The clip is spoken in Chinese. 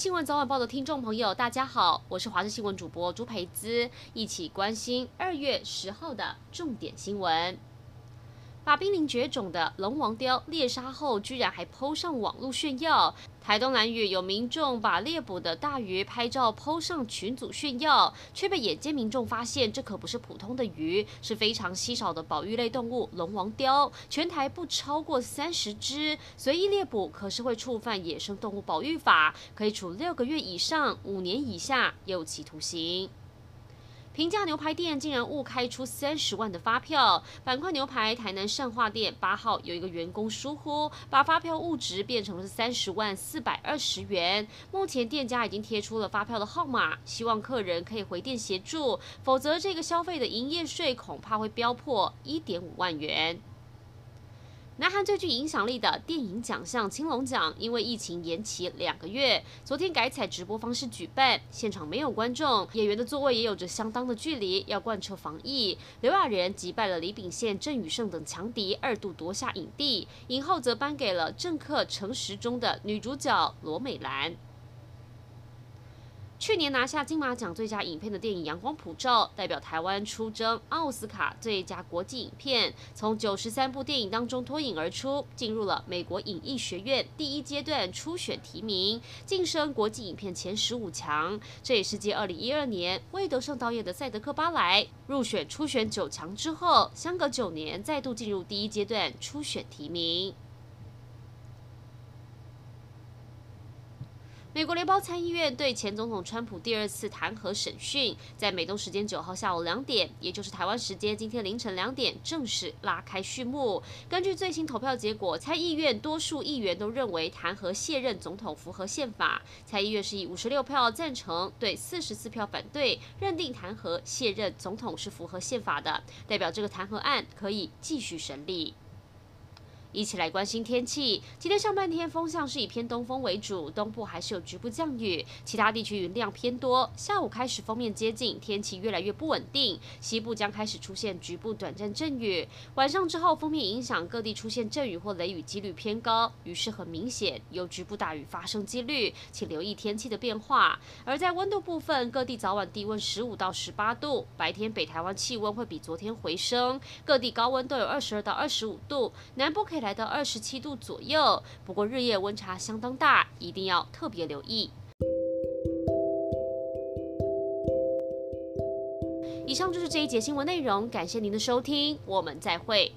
新闻早晚报的听众朋友，大家好，我是华视新闻主播朱培姿，一起关心二月十号的重点新闻。把濒临绝种的龙王雕猎杀后，居然还抛上网络炫耀。台东兰屿有民众把猎捕的大鱼拍照抛上群组炫耀，却被眼尖民众发现，这可不是普通的鱼，是非常稀少的保育类动物龙王雕，全台不超过三十只，随意猎捕可是会触犯野生动物保育法，可以处六个月以上五年以下有期徒刑。平价牛排店竟然误开出三十万的发票，板块牛排台南善化店八号有一个员工疏忽，把发票误值变成了三十万四百二十元。目前店家已经贴出了发票的号码，希望客人可以回店协助，否则这个消费的营业税恐怕会飙破一点五万元。南韩最具影响力的电影奖项青龙奖，因为疫情延期两个月，昨天改采直播方式举办，现场没有观众，演员的座位也有着相当的距离，要贯彻防疫。刘亚仁击败了李秉宪、郑宇盛等强敌，二度夺下影帝，影后则颁给了政客诚实中的女主角罗美兰。去年拿下金马奖最佳影片的电影《阳光普照》，代表台湾出征奥斯卡最佳国际影片，从九十三部电影当中脱颖而出，进入了美国影艺学院第一阶段初选提名，晋升国际影片前十五强。这也是继二零一二年魏德圣导演的《赛德克巴莱》入选初选九强之后，相隔九年再度进入第一阶段初选提名。美国联邦参议院对前总统川普第二次弹劾审讯，在美东时间九号下午两点，也就是台湾时间今天凌晨两点，正式拉开序幕。根据最新投票结果，参议院多数议员都认为弹劾卸任总统符合宪法。参议院是以五十六票赞成对四十四票反对，认定弹劾卸任总统是符合宪法的，代表这个弹劾案可以继续审理。一起来关心天气。今天上半天风向是以偏东风为主，东部还是有局部降雨，其他地区云量偏多。下午开始锋面接近，天气越来越不稳定，西部将开始出现局部短暂阵雨。晚上之后，锋面影响各地出现阵雨或雷雨几率偏高，雨势很明显，有局部大雨发生几率，请留意天气的变化。而在温度部分，各地早晚低温十五到十八度，白天北台湾气温会比昨天回升，各地高温都有二十二到二十五度，南部可以来到二十七度左右，不过日夜温差相当大，一定要特别留意。以上就是这一节新闻内容，感谢您的收听，我们再会。